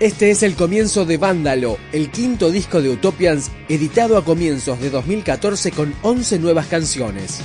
Este es el comienzo de Vándalo, el quinto disco de Utopians, editado a comienzos de 2014 con 11 nuevas canciones.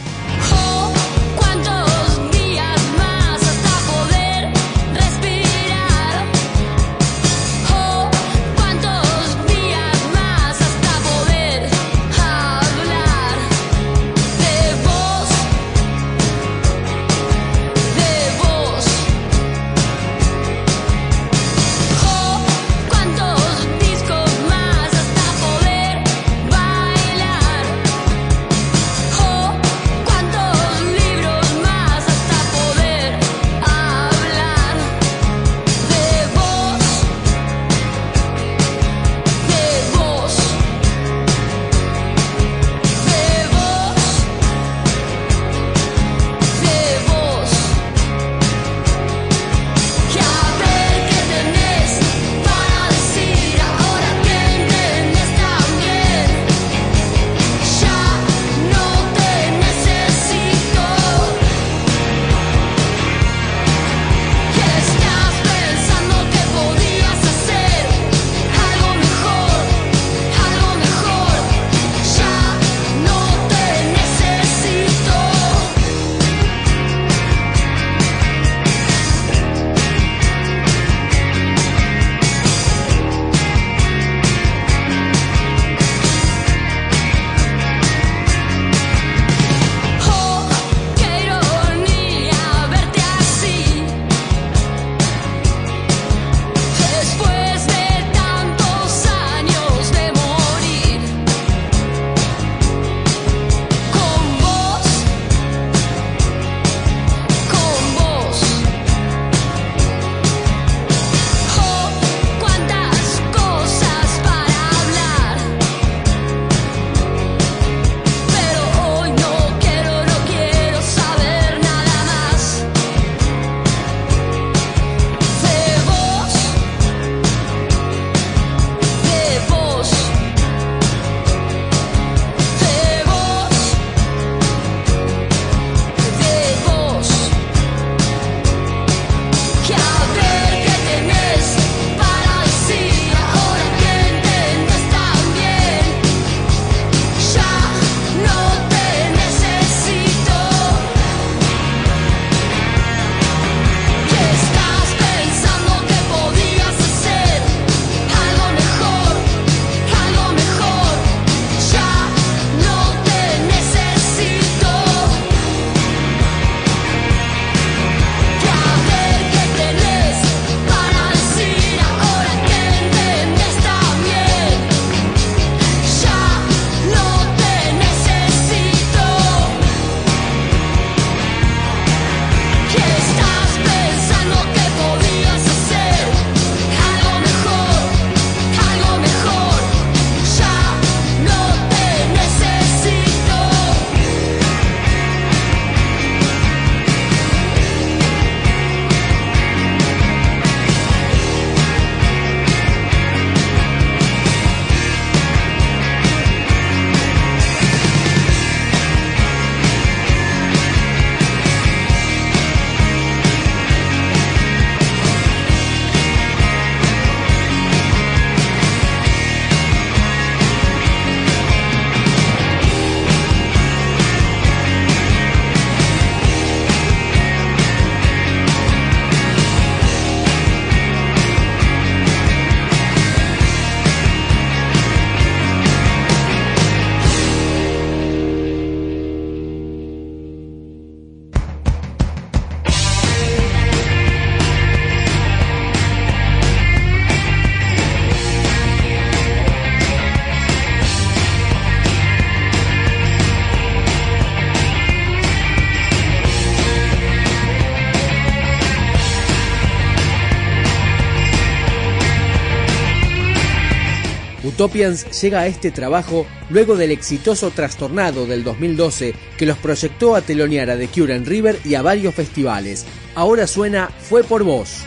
Utopians llega a este trabajo luego del exitoso Trastornado del 2012 que los proyectó a telonear a The Cure en River y a varios festivales. Ahora suena Fue por vos.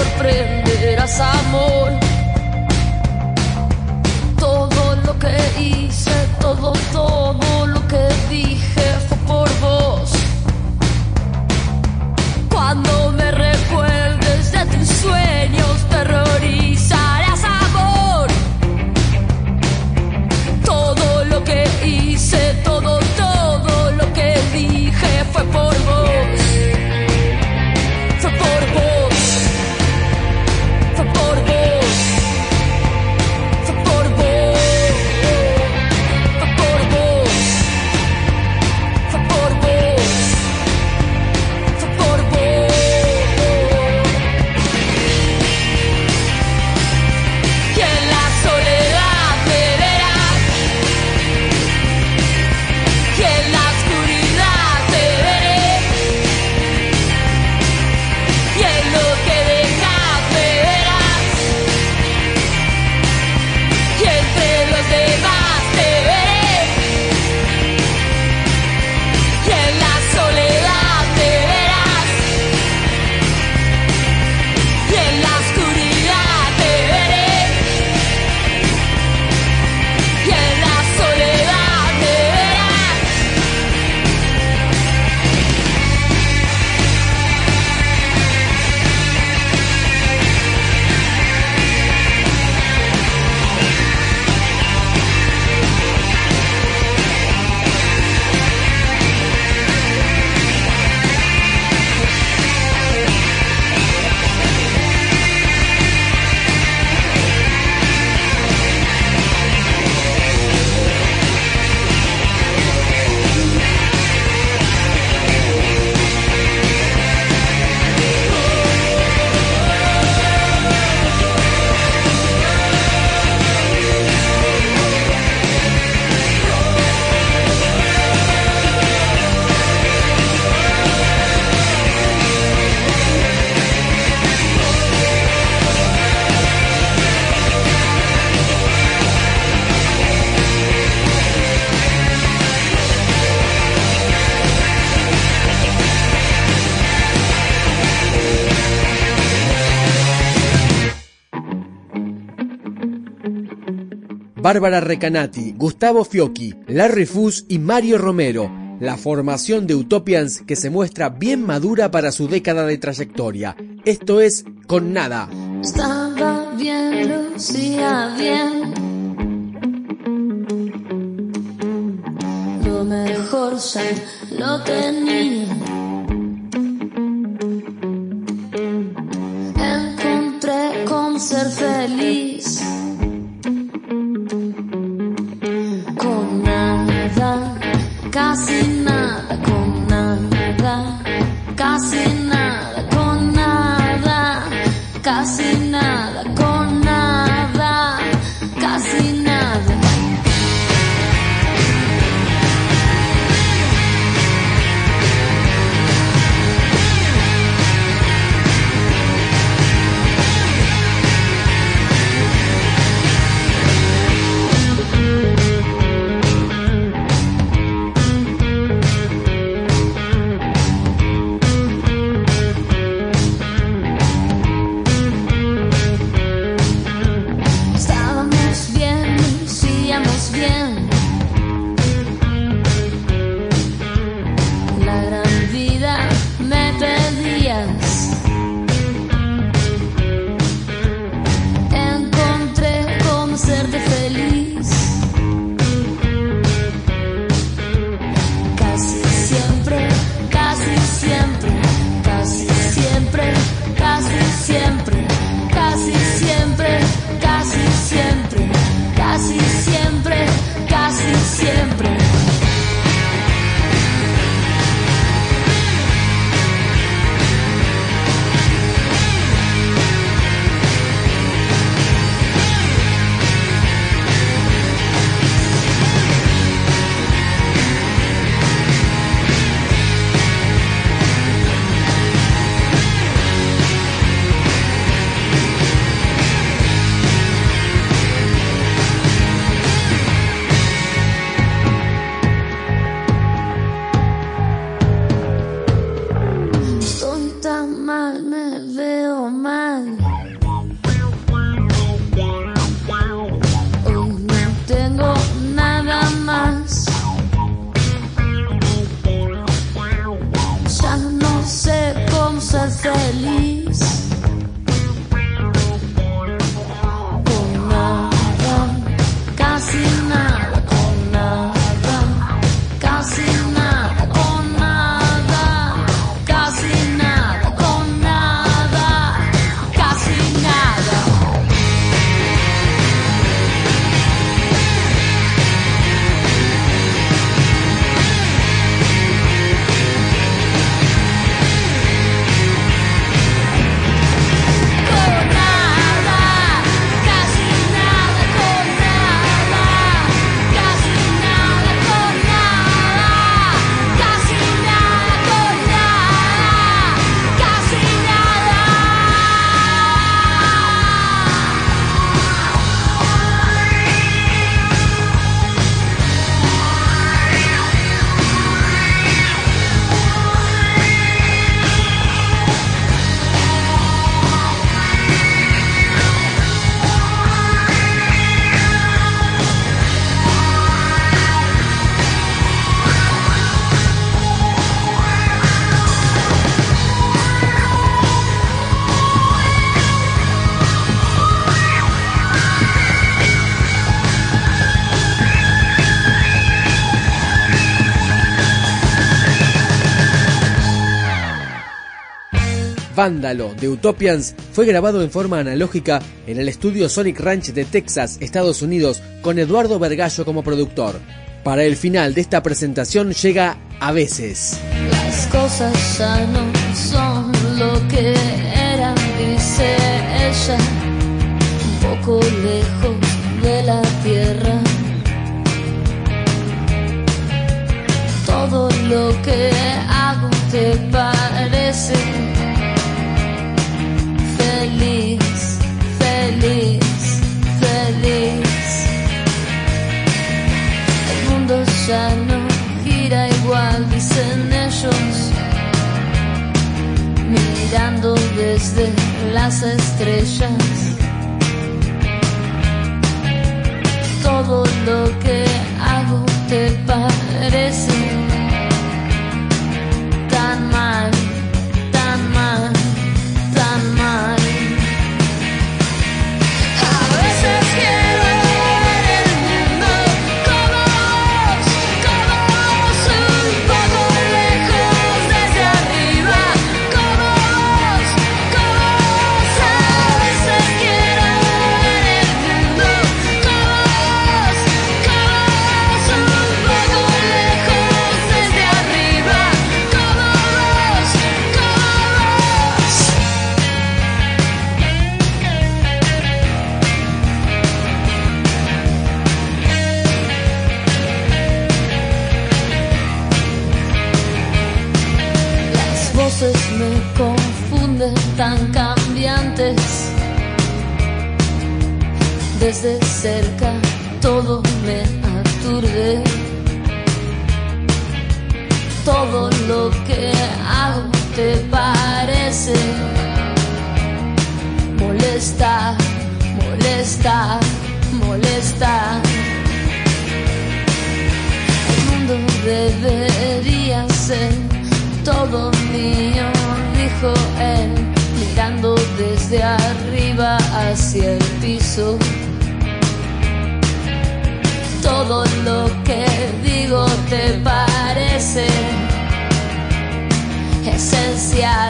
sorprenderás, amor. Todo lo que hice, todo, todo. Bárbara Recanati, Gustavo Fiocchi, Larry Fuss y Mario Romero. La formación de Utopians que se muestra bien madura para su década de trayectoria. Esto es Con Nada. Estaba bien, bien. Lo mejor se lo tenía. Vándalo de Utopians fue grabado en forma analógica en el estudio Sonic Ranch de Texas, Estados Unidos, con Eduardo Vergallo como productor. Para el final de esta presentación llega A veces. Las cosas ya no son lo que eran, dice ella, un poco lejos de la tierra. Todo lo que hago te parece feliz, feliz, feliz. El mundo ya no gira igual, dicen ellos, mirando desde las estrellas. Todo lo que hago te parece Desde cerca todo me aturde. Todo lo que hago te parece molesta, molesta, molesta. El mundo debería ser todo mío, dijo él, desde arriba hacia el piso. Todo lo que digo te parece esencial,